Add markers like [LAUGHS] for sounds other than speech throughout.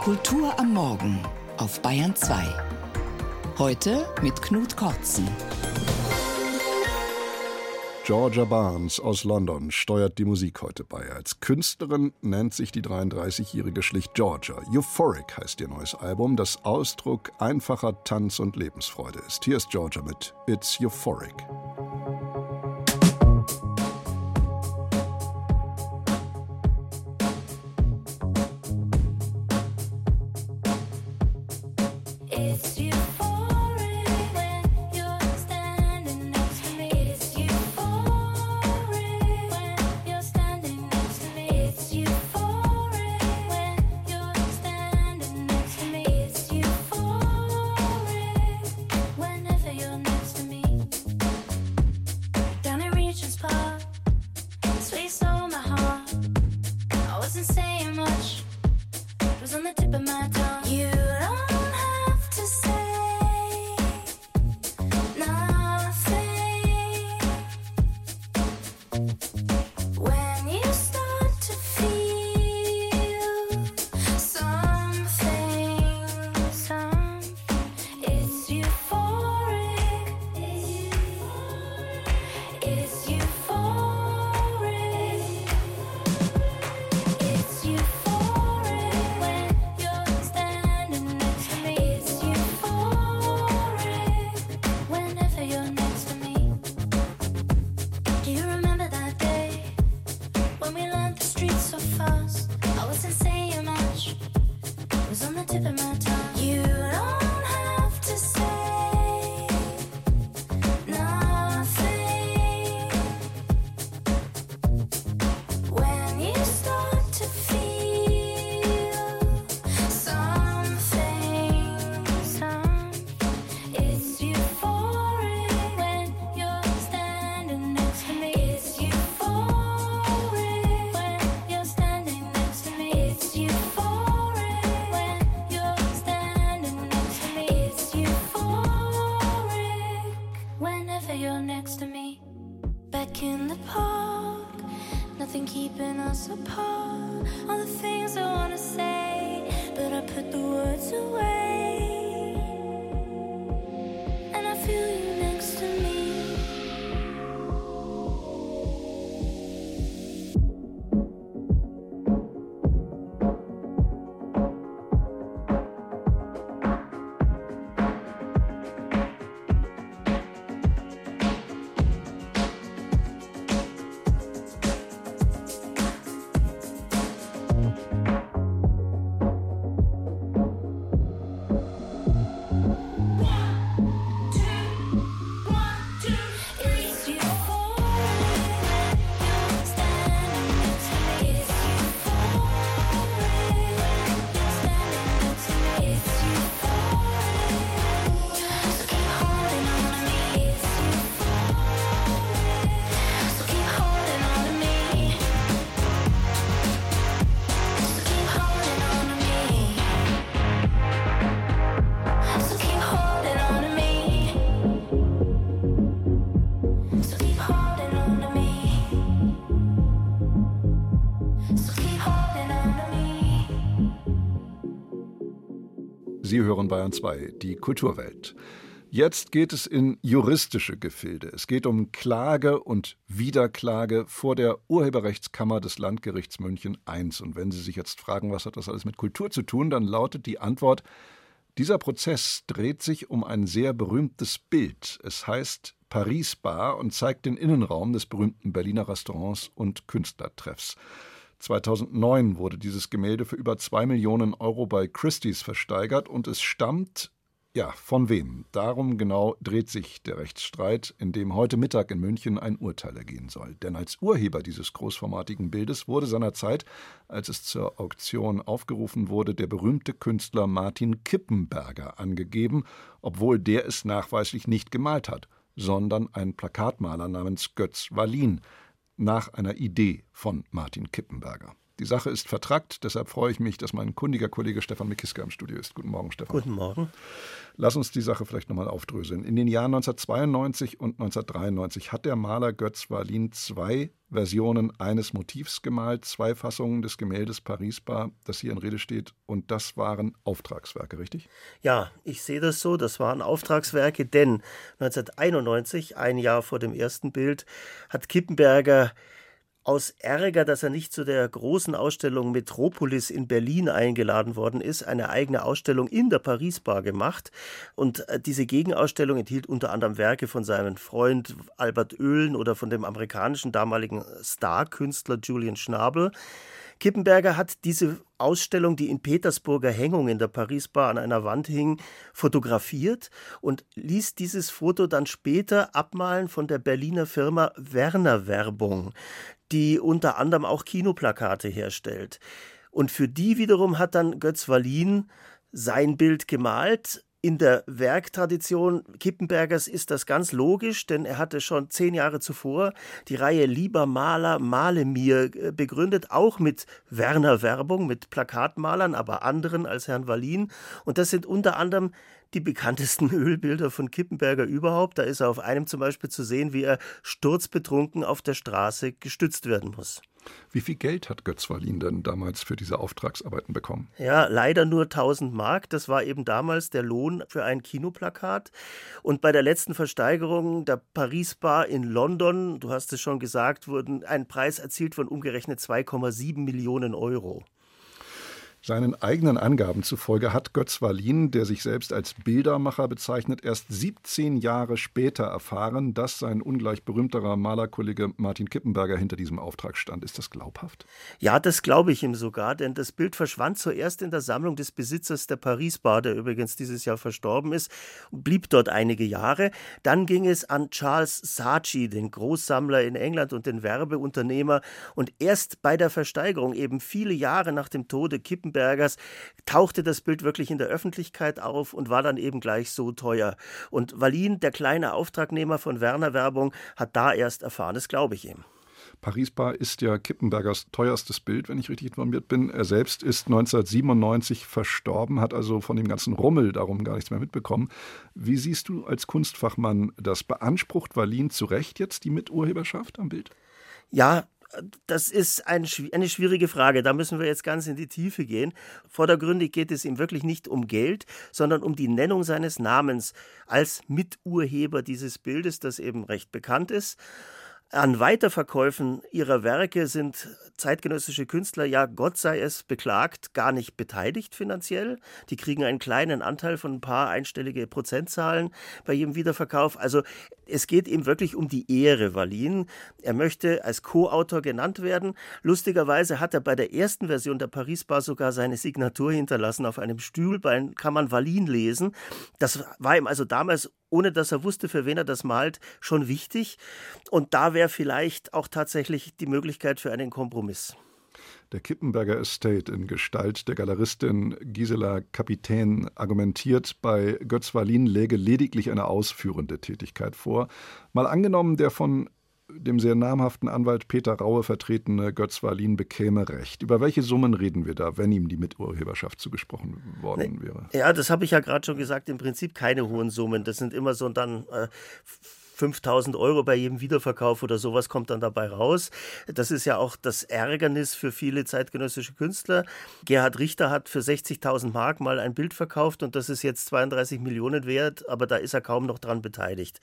Kultur am Morgen auf Bayern 2. Heute mit Knut Kortzen. Georgia Barnes aus London steuert die Musik heute bei. Als Künstlerin nennt sich die 33-Jährige schlicht Georgia. Euphoric heißt ihr neues Album, das Ausdruck einfacher Tanz und Lebensfreude ist. Hier ist Georgia mit It's Euphoric. Sie hören Bayern 2, die Kulturwelt. Jetzt geht es in juristische Gefilde. Es geht um Klage und Wiederklage vor der Urheberrechtskammer des Landgerichts München I. Und wenn Sie sich jetzt fragen, was hat das alles mit Kultur zu tun, dann lautet die Antwort, dieser Prozess dreht sich um ein sehr berühmtes Bild. Es heißt Paris Bar und zeigt den Innenraum des berühmten Berliner Restaurants und Künstlertreffs. 2009 wurde dieses Gemälde für über zwei Millionen Euro bei Christie's versteigert und es stammt, ja, von wem? Darum genau dreht sich der Rechtsstreit, in dem heute Mittag in München ein Urteil ergehen soll. Denn als Urheber dieses großformatigen Bildes wurde seinerzeit, als es zur Auktion aufgerufen wurde, der berühmte Künstler Martin Kippenberger angegeben, obwohl der es nachweislich nicht gemalt hat, sondern ein Plakatmaler namens Götz Wallin nach einer Idee von Martin Kippenberger. Die Sache ist vertrackt, deshalb freue ich mich, dass mein kundiger Kollege Stefan Mikiska im Studio ist. Guten Morgen, Stefan. Guten Morgen. Lass uns die Sache vielleicht nochmal aufdröseln. In den Jahren 1992 und 1993 hat der Maler Götz Wallin zwei Versionen eines Motivs gemalt, zwei Fassungen des Gemäldes Paris-Bar, das hier in Rede steht, und das waren Auftragswerke, richtig? Ja, ich sehe das so, das waren Auftragswerke, denn 1991, ein Jahr vor dem ersten Bild, hat Kippenberger aus Ärger, dass er nicht zu der großen Ausstellung Metropolis in Berlin eingeladen worden ist, eine eigene Ausstellung in der Paris-Bar gemacht. Und äh, diese Gegenausstellung enthielt unter anderem Werke von seinem Freund Albert Oehlen oder von dem amerikanischen damaligen Star-Künstler Julian Schnabel. Kippenberger hat diese Ausstellung, die in Petersburger Hängung in der Paris-Bar an einer Wand hing, fotografiert und ließ dieses Foto dann später abmalen von der Berliner Firma Werner Werbung die unter anderem auch Kinoplakate herstellt. Und für die wiederum hat dann Götz Wallin sein Bild gemalt. In der Werktradition Kippenbergers ist das ganz logisch, denn er hatte schon zehn Jahre zuvor die Reihe Lieber Maler, male mir äh, begründet, auch mit Werner Werbung, mit Plakatmalern, aber anderen als Herrn Wallin. Und das sind unter anderem die bekanntesten [LAUGHS] Ölbilder von Kippenberger überhaupt. Da ist er auf einem zum Beispiel zu sehen, wie er sturzbetrunken auf der Straße gestützt werden muss. Wie viel Geld hat Götz Wallin denn damals für diese Auftragsarbeiten bekommen? Ja, leider nur 1000 Mark. Das war eben damals der Lohn für ein Kinoplakat. Und bei der letzten Versteigerung der Paris Bar in London, du hast es schon gesagt, wurden ein Preis erzielt von umgerechnet 2,7 Millionen Euro. Seinen eigenen Angaben zufolge hat Götz Wallin, der sich selbst als Bildermacher bezeichnet, erst 17 Jahre später erfahren, dass sein ungleich berühmterer Malerkollege Martin Kippenberger hinter diesem Auftrag stand. Ist das glaubhaft? Ja, das glaube ich ihm sogar, denn das Bild verschwand zuerst in der Sammlung des Besitzers der Paris Bar, der übrigens dieses Jahr verstorben ist, blieb dort einige Jahre. Dann ging es an Charles Saatchi, den Großsammler in England und den Werbeunternehmer. Und erst bei der Versteigerung, eben viele Jahre nach dem Tode Kippenberger, Gutenbergers tauchte das Bild wirklich in der Öffentlichkeit auf und war dann eben gleich so teuer. Und Wallin, der kleine Auftragnehmer von Werner Werbung, hat da erst erfahren, das glaube ich ihm. Paris-Bar ist ja Kippenbergers teuerstes Bild, wenn ich richtig informiert bin. Er selbst ist 1997 verstorben, hat also von dem ganzen Rummel darum gar nichts mehr mitbekommen. Wie siehst du als Kunstfachmann das? Beansprucht Wallin zu Recht jetzt die Miturheberschaft am Bild? Ja, das ist ein, eine schwierige Frage. Da müssen wir jetzt ganz in die Tiefe gehen. Vordergründig geht es ihm wirklich nicht um Geld, sondern um die Nennung seines Namens als Miturheber dieses Bildes, das eben recht bekannt ist. An Weiterverkäufen ihrer Werke sind zeitgenössische Künstler, ja Gott sei es beklagt, gar nicht beteiligt finanziell. Die kriegen einen kleinen Anteil von ein paar einstellige Prozentzahlen bei jedem Wiederverkauf. Also es geht ihm wirklich um die Ehre Wallin. Er möchte als Co-Autor genannt werden. Lustigerweise hat er bei der ersten Version der Paris-Bar sogar seine Signatur hinterlassen. Auf einem Stühlbein kann man Wallin lesen. Das war ihm also damals ohne dass er wusste, für wen er das malt, schon wichtig. Und da wäre vielleicht auch tatsächlich die Möglichkeit für einen Kompromiss. Der Kippenberger Estate in Gestalt der Galeristin Gisela Kapitän argumentiert, bei Götz Wallin läge lediglich eine ausführende Tätigkeit vor. Mal angenommen, der von dem sehr namhaften Anwalt Peter Raue vertretene Götz Wallin bekäme Recht. Über welche Summen reden wir da, wenn ihm die Miturheberschaft zugesprochen worden wäre? Ja, das habe ich ja gerade schon gesagt. Im Prinzip keine hohen Summen. Das sind immer so dann äh, 5000 Euro bei jedem Wiederverkauf oder sowas kommt dann dabei raus. Das ist ja auch das Ärgernis für viele zeitgenössische Künstler. Gerhard Richter hat für 60.000 Mark mal ein Bild verkauft und das ist jetzt 32 Millionen wert, aber da ist er kaum noch dran beteiligt.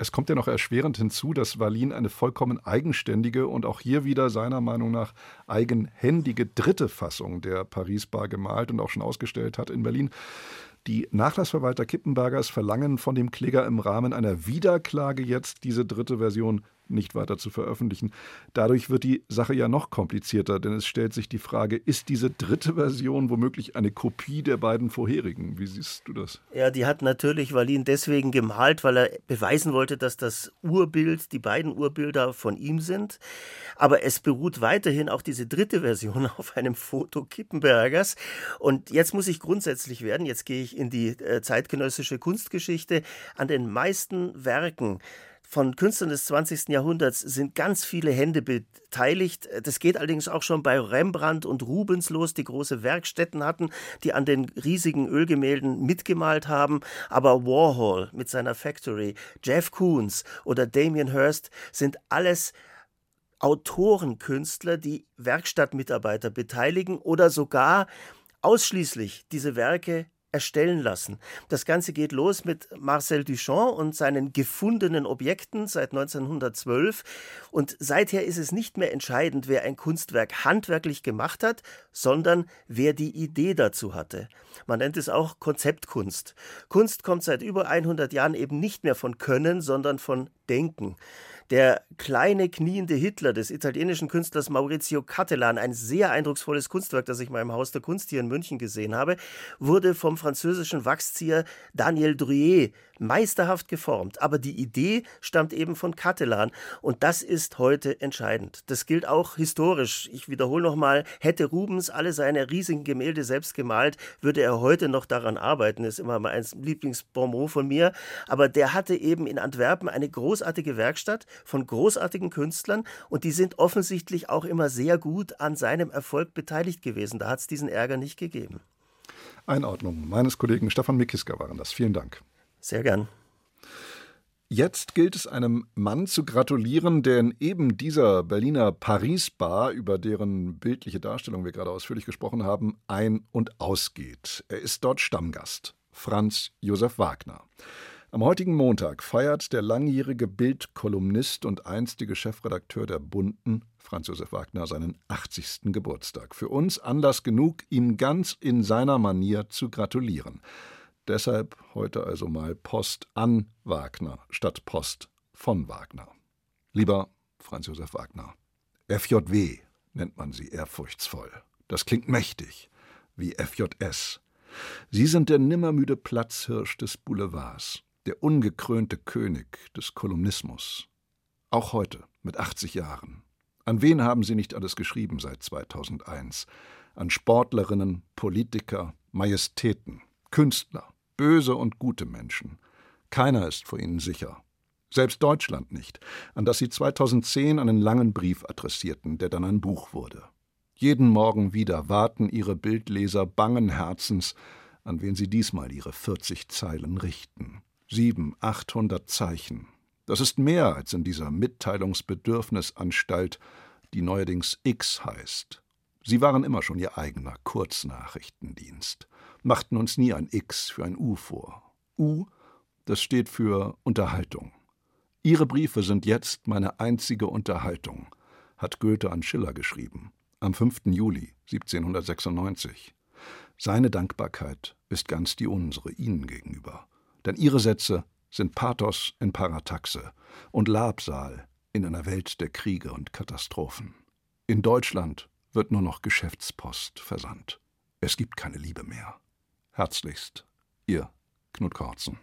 Es kommt ja noch erschwerend hinzu, dass Wallin eine vollkommen eigenständige und auch hier wieder seiner Meinung nach eigenhändige dritte Fassung der Paris-Bar gemalt und auch schon ausgestellt hat in Berlin. Die Nachlassverwalter Kippenbergers verlangen von dem Kläger im Rahmen einer Wiederklage jetzt diese dritte Version nicht weiter zu veröffentlichen. Dadurch wird die Sache ja noch komplizierter, denn es stellt sich die Frage, ist diese dritte Version womöglich eine Kopie der beiden vorherigen? Wie siehst du das? Ja, die hat natürlich Wallin deswegen gemalt, weil er beweisen wollte, dass das Urbild, die beiden Urbilder von ihm sind. Aber es beruht weiterhin auch diese dritte Version [LAUGHS] auf einem Foto Kippenbergers. Und jetzt muss ich grundsätzlich werden, jetzt gehe ich in die äh, zeitgenössische Kunstgeschichte. An den meisten Werken von Künstlern des 20. Jahrhunderts sind ganz viele Hände beteiligt. Das geht allerdings auch schon bei Rembrandt und Rubens los, die große Werkstätten hatten, die an den riesigen Ölgemälden mitgemalt haben. Aber Warhol mit seiner Factory, Jeff Koons oder Damien Hirst sind alles Autorenkünstler, die Werkstattmitarbeiter beteiligen oder sogar ausschließlich diese Werke erstellen lassen. Das Ganze geht los mit Marcel Duchamp und seinen gefundenen Objekten seit 1912. Und seither ist es nicht mehr entscheidend, wer ein Kunstwerk handwerklich gemacht hat, sondern wer die Idee dazu hatte. Man nennt es auch Konzeptkunst. Kunst kommt seit über 100 Jahren eben nicht mehr von Können, sondern von Denken. Der kleine kniende Hitler des italienischen Künstlers Maurizio Cattelan, ein sehr eindrucksvolles Kunstwerk, das ich mal im Haus der Kunst hier in München gesehen habe, wurde vom französischen Wachszieher Daniel Druyer meisterhaft geformt. Aber die Idee stammt eben von Cattelan und das ist heute entscheidend. Das gilt auch historisch. Ich wiederhole nochmal, hätte Rubens alle seine riesigen Gemälde selbst gemalt, würde er heute noch daran arbeiten. Das ist immer mein Lieblingsbonmot von mir. Aber der hatte eben in Antwerpen eine großartige Werkstatt von großartigen Künstlern und die sind offensichtlich auch immer sehr gut an seinem Erfolg beteiligt gewesen. Da hat es diesen Ärger nicht gegeben. Einordnung meines Kollegen Stefan Mikiska waren das. Vielen Dank. Sehr gern. Jetzt gilt es einem Mann zu gratulieren, der in eben dieser Berliner Paris-Bar, über deren bildliche Darstellung wir gerade ausführlich gesprochen haben, ein- und ausgeht. Er ist dort Stammgast. Franz Josef Wagner. Am heutigen Montag feiert der langjährige Bildkolumnist und einstige Chefredakteur der Bunden, Franz Josef Wagner, seinen 80. Geburtstag. Für uns Anlass genug, ihm ganz in seiner Manier zu gratulieren. Deshalb heute also mal Post an Wagner statt Post von Wagner. Lieber Franz Josef Wagner, FJW nennt man sie ehrfurchtsvoll. Das klingt mächtig, wie FJS. Sie sind der nimmermüde Platzhirsch des Boulevards, der ungekrönte König des Kolumnismus. Auch heute, mit 80 Jahren. An wen haben Sie nicht alles geschrieben seit 2001? An Sportlerinnen, Politiker, Majestäten, Künstler, böse und gute Menschen. Keiner ist vor ihnen sicher. Selbst Deutschland nicht, an das sie 2010 einen langen Brief adressierten, der dann ein Buch wurde. Jeden Morgen wieder warten ihre Bildleser bangen Herzens, an wen sie diesmal ihre 40 Zeilen richten. Sieben, achthundert Zeichen. Das ist mehr als in dieser Mitteilungsbedürfnisanstalt, die neuerdings X heißt. Sie waren immer schon ihr eigener Kurznachrichtendienst machten uns nie ein X für ein U vor. U, das steht für Unterhaltung. Ihre Briefe sind jetzt meine einzige Unterhaltung, hat Goethe an Schiller geschrieben, am 5. Juli 1796. Seine Dankbarkeit ist ganz die unsere Ihnen gegenüber. Denn Ihre Sätze sind Pathos in Parataxe und Labsal in einer Welt der Kriege und Katastrophen. In Deutschland wird nur noch Geschäftspost versandt. Es gibt keine Liebe mehr. Herzlichst, Ihr Knut Korzen.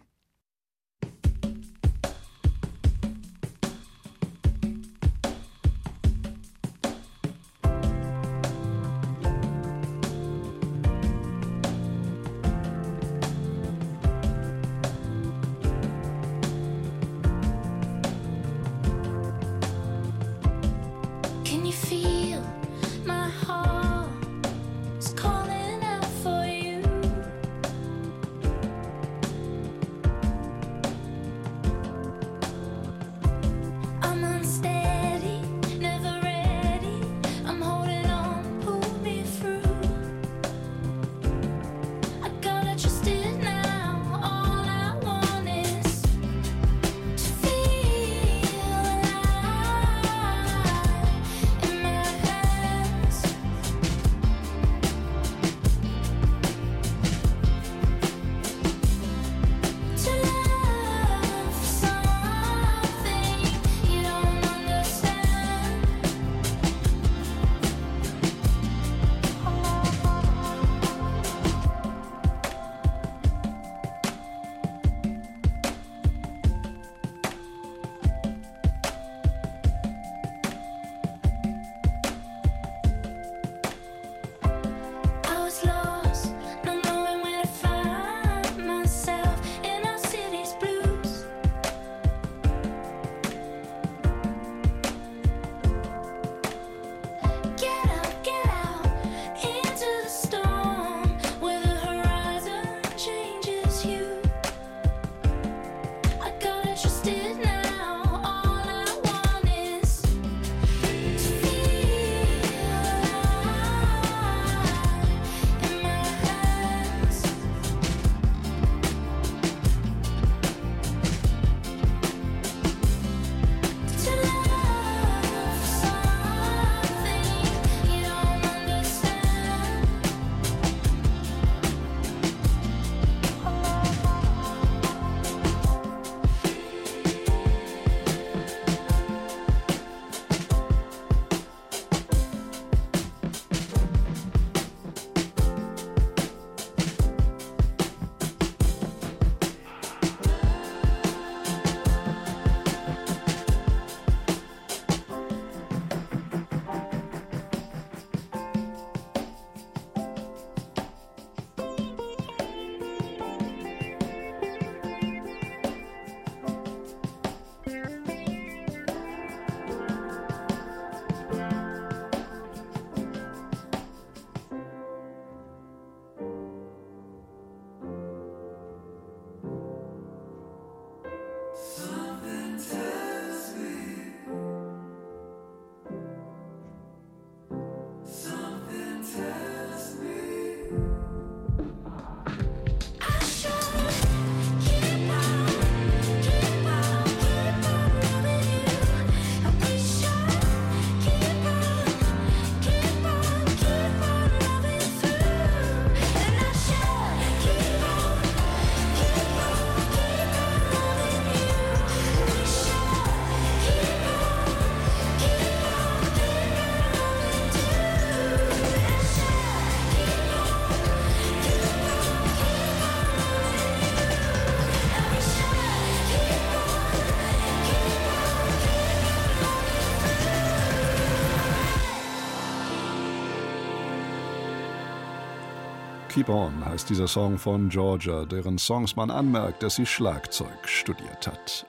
Keep On heißt dieser Song von Georgia, deren Songs man anmerkt, dass sie Schlagzeug studiert hat.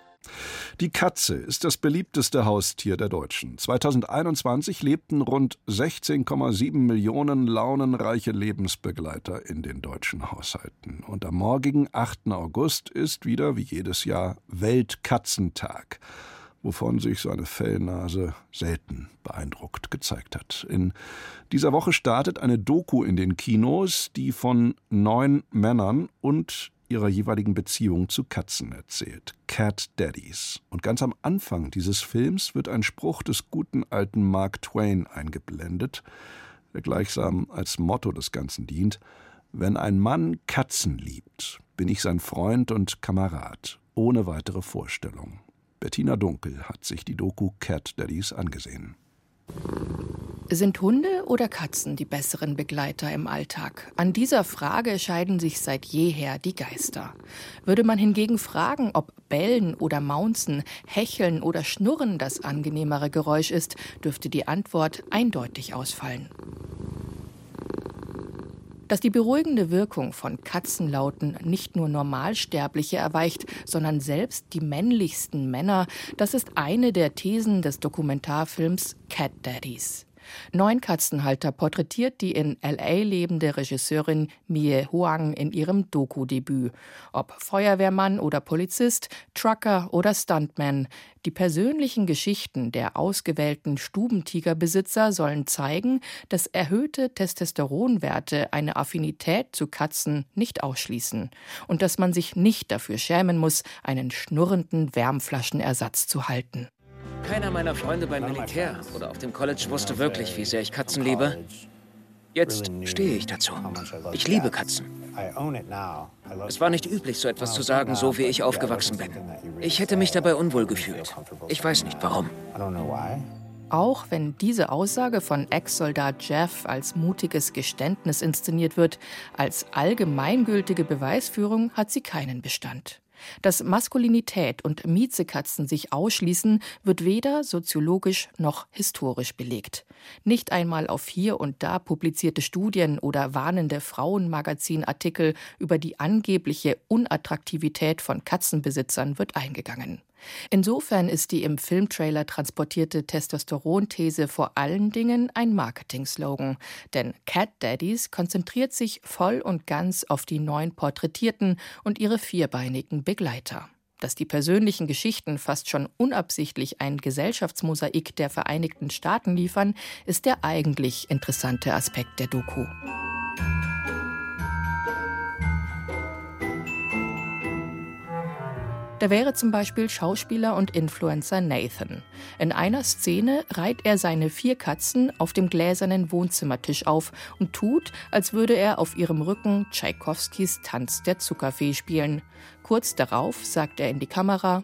Die Katze ist das beliebteste Haustier der Deutschen. 2021 lebten rund 16,7 Millionen launenreiche Lebensbegleiter in den deutschen Haushalten. Und am morgigen 8. August ist wieder, wie jedes Jahr, Weltkatzentag wovon sich seine Fellnase selten beeindruckt gezeigt hat. In dieser Woche startet eine Doku in den Kinos, die von neun Männern und ihrer jeweiligen Beziehung zu Katzen erzählt. Cat Daddies. Und ganz am Anfang dieses Films wird ein Spruch des guten alten Mark Twain eingeblendet, der gleichsam als Motto des Ganzen dient. Wenn ein Mann Katzen liebt, bin ich sein Freund und Kamerad, ohne weitere Vorstellung. Bettina Dunkel hat sich die Doku Cat Daddies angesehen. Sind Hunde oder Katzen die besseren Begleiter im Alltag? An dieser Frage scheiden sich seit jeher die Geister. Würde man hingegen fragen, ob Bellen oder Maunzen, Hecheln oder Schnurren das angenehmere Geräusch ist, dürfte die Antwort eindeutig ausfallen. Dass die beruhigende Wirkung von Katzenlauten nicht nur Normalsterbliche erweicht, sondern selbst die männlichsten Männer, das ist eine der Thesen des Dokumentarfilms Cat Daddies. Neun Katzenhalter porträtiert die in LA lebende Regisseurin Mie Huang in ihrem Doku-Debüt. Ob Feuerwehrmann oder Polizist, Trucker oder Stuntman, die persönlichen Geschichten der ausgewählten Stubentigerbesitzer sollen zeigen, dass erhöhte Testosteronwerte eine Affinität zu Katzen nicht ausschließen und dass man sich nicht dafür schämen muss, einen schnurrenden Wärmflaschenersatz zu halten. Keiner meiner Freunde beim Militär oder auf dem College wusste wirklich, wie sehr ich Katzen liebe. Jetzt stehe ich dazu. Ich liebe Katzen. Es war nicht üblich, so etwas zu sagen, so wie ich aufgewachsen bin. Ich hätte mich dabei unwohl gefühlt. Ich weiß nicht warum. Auch wenn diese Aussage von Ex-Soldat Jeff als mutiges Geständnis inszeniert wird, als allgemeingültige Beweisführung hat sie keinen Bestand. Dass Maskulinität und Miezekatzen sich ausschließen, wird weder soziologisch noch historisch belegt. Nicht einmal auf hier und da publizierte Studien oder warnende Frauenmagazinartikel über die angebliche Unattraktivität von Katzenbesitzern wird eingegangen. Insofern ist die im Filmtrailer transportierte Testosteronthese vor allen Dingen ein Marketing-Slogan, denn Cat Daddies konzentriert sich voll und ganz auf die neun Porträtierten und ihre vierbeinigen Begleiter. Dass die persönlichen Geschichten fast schon unabsichtlich ein Gesellschaftsmosaik der Vereinigten Staaten liefern, ist der eigentlich interessante Aspekt der Doku. Da wäre zum Beispiel Schauspieler und Influencer Nathan. In einer Szene reiht er seine vier Katzen auf dem gläsernen Wohnzimmertisch auf und tut, als würde er auf ihrem Rücken Tschaikowskis Tanz der Zuckerfee spielen. Kurz darauf sagt er in die Kamera: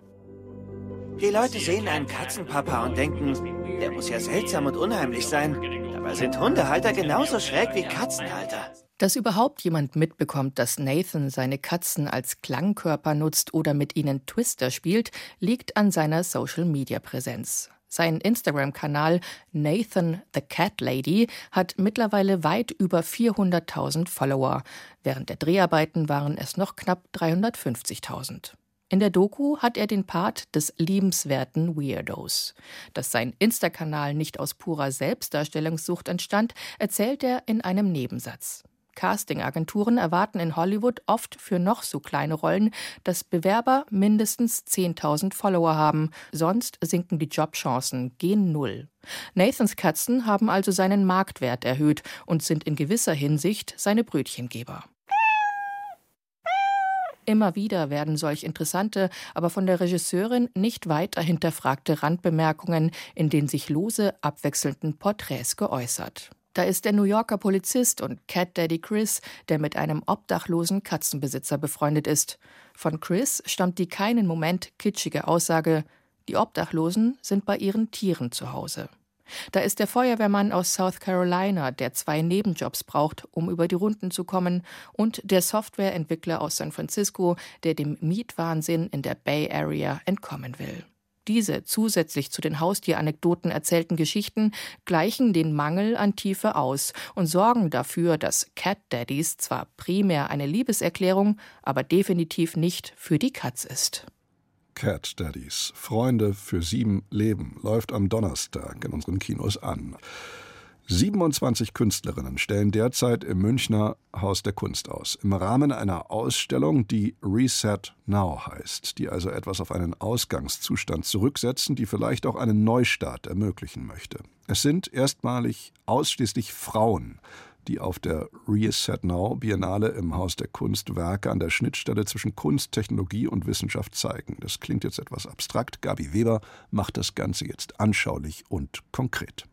Die Leute sehen einen Katzenpapa und denken, der muss ja seltsam und unheimlich sein. Dabei sind Hundehalter genauso schräg wie Katzenhalter. Dass überhaupt jemand mitbekommt, dass Nathan seine Katzen als Klangkörper nutzt oder mit ihnen Twister spielt, liegt an seiner Social-Media-Präsenz. Sein Instagram-Kanal Nathan the Cat Lady hat mittlerweile weit über 400.000 Follower. Während der Dreharbeiten waren es noch knapp 350.000. In der Doku hat er den Part des liebenswerten Weirdos. Dass sein Insta-Kanal nicht aus purer Selbstdarstellungssucht entstand, erzählt er in einem Nebensatz. Castingagenturen erwarten in Hollywood oft für noch so kleine Rollen, dass Bewerber mindestens 10.000 Follower haben, sonst sinken die Jobchancen gen Null. Nathans Katzen haben also seinen Marktwert erhöht und sind in gewisser Hinsicht seine Brötchengeber. Immer wieder werden solch interessante, aber von der Regisseurin nicht weiter hinterfragte Randbemerkungen in den sich lose abwechselnden Porträts geäußert. Da ist der New Yorker Polizist und Cat Daddy Chris, der mit einem obdachlosen Katzenbesitzer befreundet ist. Von Chris stammt die keinen Moment kitschige Aussage, die Obdachlosen sind bei ihren Tieren zu Hause. Da ist der Feuerwehrmann aus South Carolina, der zwei Nebenjobs braucht, um über die Runden zu kommen, und der Softwareentwickler aus San Francisco, der dem Mietwahnsinn in der Bay Area entkommen will. Diese zusätzlich zu den Haustieranekdoten erzählten Geschichten gleichen den Mangel an Tiefe aus und sorgen dafür, dass Cat Daddies zwar primär eine Liebeserklärung, aber definitiv nicht für die Katz ist. Cat Daddies, Freunde für sieben Leben, läuft am Donnerstag in unseren Kinos an. 27 Künstlerinnen stellen derzeit im Münchner Haus der Kunst aus, im Rahmen einer Ausstellung, die Reset Now heißt, die also etwas auf einen Ausgangszustand zurücksetzen, die vielleicht auch einen Neustart ermöglichen möchte. Es sind erstmalig ausschließlich Frauen, die auf der Reset Now Biennale im Haus der Kunst Werke an der Schnittstelle zwischen Kunst, Technologie und Wissenschaft zeigen. Das klingt jetzt etwas abstrakt. Gabi Weber macht das Ganze jetzt anschaulich und konkret.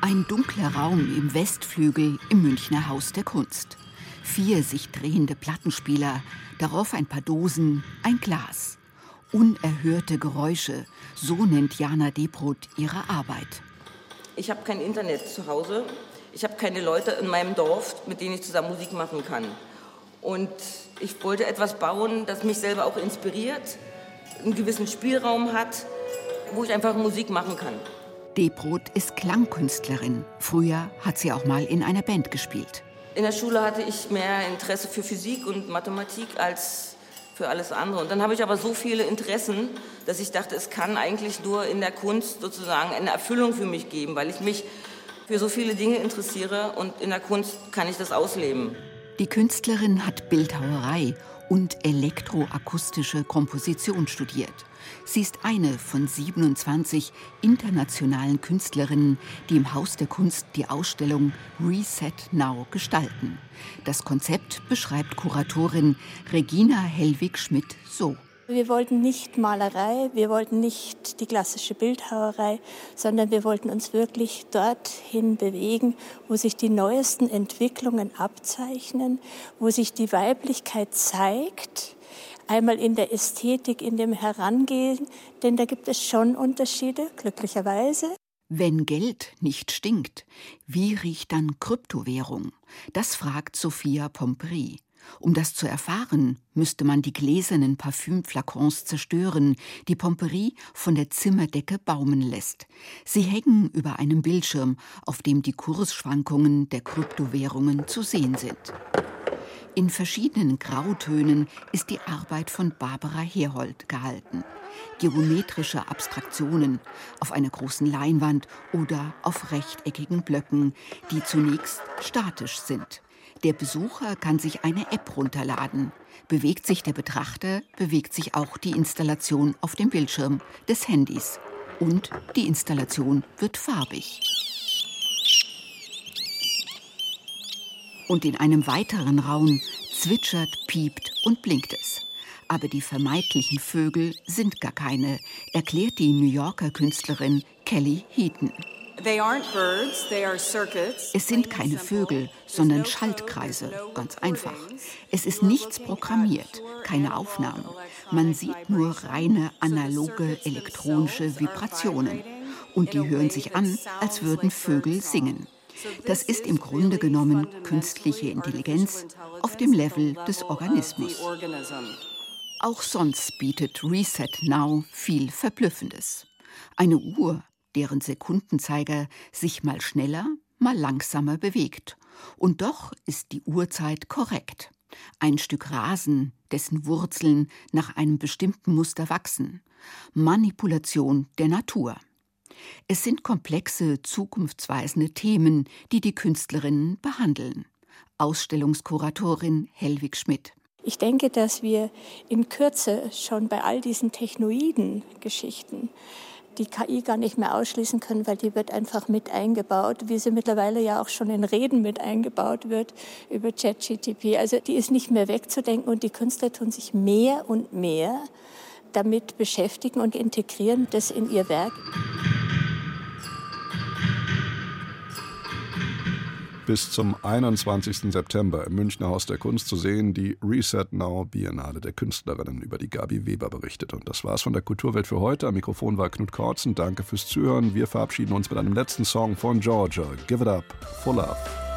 Ein dunkler Raum im Westflügel im Münchner Haus der Kunst. Vier sich drehende Plattenspieler, darauf ein paar Dosen, ein Glas. Unerhörte Geräusche, so nennt Jana Debrot ihre Arbeit. Ich habe kein Internet zu Hause. Ich habe keine Leute in meinem Dorf, mit denen ich zusammen Musik machen kann. Und ich wollte etwas bauen, das mich selber auch inspiriert, einen gewissen Spielraum hat, wo ich einfach Musik machen kann. Debrot ist Klangkünstlerin. Früher hat sie auch mal in einer Band gespielt. In der Schule hatte ich mehr Interesse für Physik und Mathematik als für alles andere. Und dann habe ich aber so viele Interessen, dass ich dachte, es kann eigentlich nur in der Kunst sozusagen eine Erfüllung für mich geben, weil ich mich für so viele Dinge interessiere und in der Kunst kann ich das ausleben. Die Künstlerin hat Bildhauerei und elektroakustische Komposition studiert. Sie ist eine von 27 internationalen Künstlerinnen, die im Haus der Kunst die Ausstellung Reset Now gestalten. Das Konzept beschreibt Kuratorin Regina Hellwig-Schmidt so. Wir wollten nicht Malerei, wir wollten nicht die klassische Bildhauerei, sondern wir wollten uns wirklich dorthin bewegen, wo sich die neuesten Entwicklungen abzeichnen, wo sich die Weiblichkeit zeigt Einmal in der Ästhetik, in dem Herangehen, denn da gibt es schon Unterschiede, glücklicherweise. Wenn Geld nicht stinkt, wie riecht dann Kryptowährung? Das fragt Sophia Pompery. Um das zu erfahren, müsste man die gläsernen Parfümflakons zerstören, die Pompery von der Zimmerdecke baumen lässt. Sie hängen über einem Bildschirm, auf dem die Kursschwankungen der Kryptowährungen zu sehen sind. In verschiedenen Grautönen ist die Arbeit von Barbara Herhold gehalten. Geometrische Abstraktionen auf einer großen Leinwand oder auf rechteckigen Blöcken, die zunächst statisch sind. Der Besucher kann sich eine App runterladen. Bewegt sich der Betrachter, bewegt sich auch die Installation auf dem Bildschirm des Handys. Und die Installation wird farbig. Und in einem weiteren Raum zwitschert, piept und blinkt es. Aber die vermeintlichen Vögel sind gar keine, erklärt die New Yorker Künstlerin Kelly Heaton. Es sind keine Vögel, sondern Schaltkreise, ganz einfach. Es ist nichts programmiert, keine Aufnahmen. Man sieht nur reine analoge elektronische Vibrationen. Und die hören sich an, als würden Vögel singen. Das ist im Grunde genommen künstliche Intelligenz auf dem Level des Organismus. Auch sonst bietet Reset Now viel Verblüffendes. Eine Uhr, deren Sekundenzeiger sich mal schneller, mal langsamer bewegt. Und doch ist die Uhrzeit korrekt. Ein Stück Rasen, dessen Wurzeln nach einem bestimmten Muster wachsen. Manipulation der Natur. Es sind komplexe, zukunftsweisende Themen, die die Künstlerinnen behandeln. Ausstellungskuratorin Helwig Schmidt. Ich denke, dass wir in Kürze schon bei all diesen technoiden Geschichten die KI gar nicht mehr ausschließen können, weil die wird einfach mit eingebaut, wie sie mittlerweile ja auch schon in Reden mit eingebaut wird über ChatGTP. Also die ist nicht mehr wegzudenken und die Künstler tun sich mehr und mehr damit beschäftigen und integrieren das in ihr Werk. Bis zum 21. September im Münchner Haus der Kunst zu sehen, die Reset Now Biennale der Künstlerinnen, über die Gabi Weber berichtet. Und das war's von der Kulturwelt für heute. Am Mikrofon war Knut Kortzen. Danke fürs Zuhören. Wir verabschieden uns mit einem letzten Song von Georgia. Give it up for love.